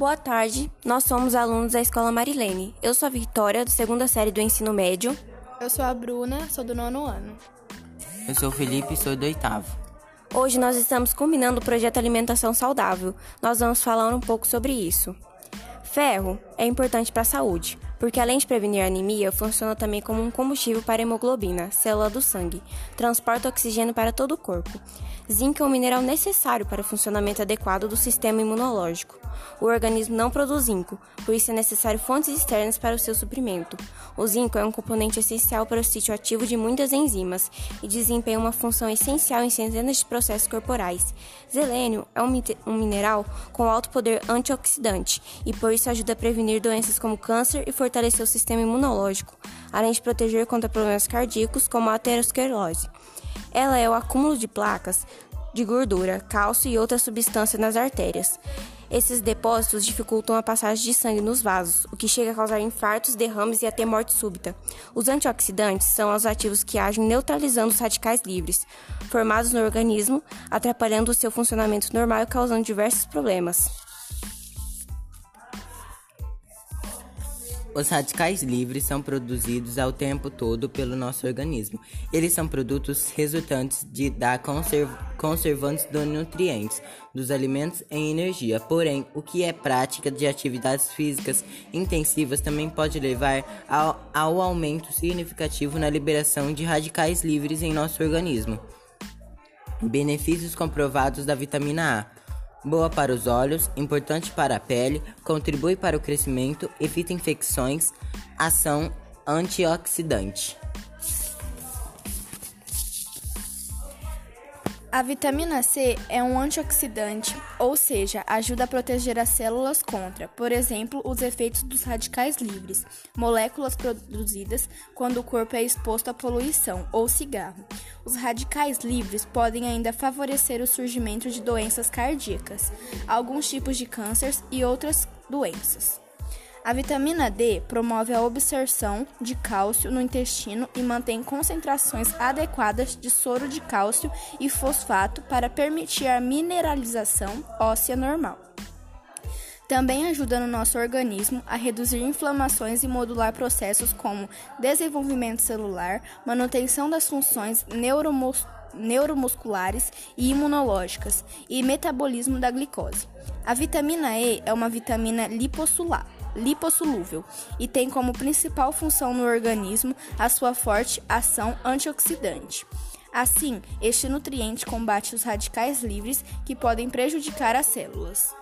Boa tarde, nós somos alunos da Escola Marilene. Eu sou a Vitória, da segunda série do ensino médio. Eu sou a Bruna, sou do nono ano. Eu sou o Felipe, sou do oitavo. Hoje nós estamos combinando o projeto Alimentação Saudável. Nós vamos falar um pouco sobre isso. Ferro é importante para a saúde, porque além de prevenir anemia, funciona também como um combustível para a hemoglobina, célula do sangue, transporta oxigênio para todo o corpo. Zinco é um mineral necessário para o funcionamento adequado do sistema imunológico. O organismo não produz zinco, por isso é necessário fontes externas para o seu suprimento. O zinco é um componente essencial para o sítio ativo de muitas enzimas e desempenha uma função essencial em centenas de processos corporais. Selênio é um, um mineral com alto poder antioxidante e por isso ajuda a prevenir doenças como câncer e fortalecer o sistema imunológico, além de proteger contra problemas cardíacos como a aterosclerose. Ela é o acúmulo de placas de gordura, cálcio e outras substâncias nas artérias. Esses depósitos dificultam a passagem de sangue nos vasos, o que chega a causar infartos, derrames e até morte súbita. Os antioxidantes são os ativos que agem neutralizando os radicais livres, formados no organismo, atrapalhando o seu funcionamento normal e causando diversos problemas. Os radicais livres são produzidos ao tempo todo pelo nosso organismo. Eles são produtos resultantes de, da conserv, conservantes dos nutrientes dos alimentos em energia. Porém, o que é prática de atividades físicas intensivas também pode levar ao, ao aumento significativo na liberação de radicais livres em nosso organismo. Benefícios comprovados da vitamina A boa para os olhos, importante para a pele, contribui para o crescimento, evita infecções, ação antioxidante. A vitamina C é um antioxidante, ou seja, ajuda a proteger as células contra, por exemplo, os efeitos dos radicais livres, moléculas produzidas quando o corpo é exposto à poluição ou cigarro. Os radicais livres podem ainda favorecer o surgimento de doenças cardíacas, alguns tipos de cânceres e outras doenças. A vitamina D promove a absorção de cálcio no intestino e mantém concentrações adequadas de soro de cálcio e fosfato para permitir a mineralização óssea normal. Também ajuda no nosso organismo a reduzir inflamações e modular processos como desenvolvimento celular, manutenção das funções neuromusculares e imunológicas e metabolismo da glicose. A vitamina E é uma vitamina lipossolar lipossolúvel e tem como principal função no organismo a sua forte ação antioxidante. Assim, este nutriente combate os radicais livres que podem prejudicar as células.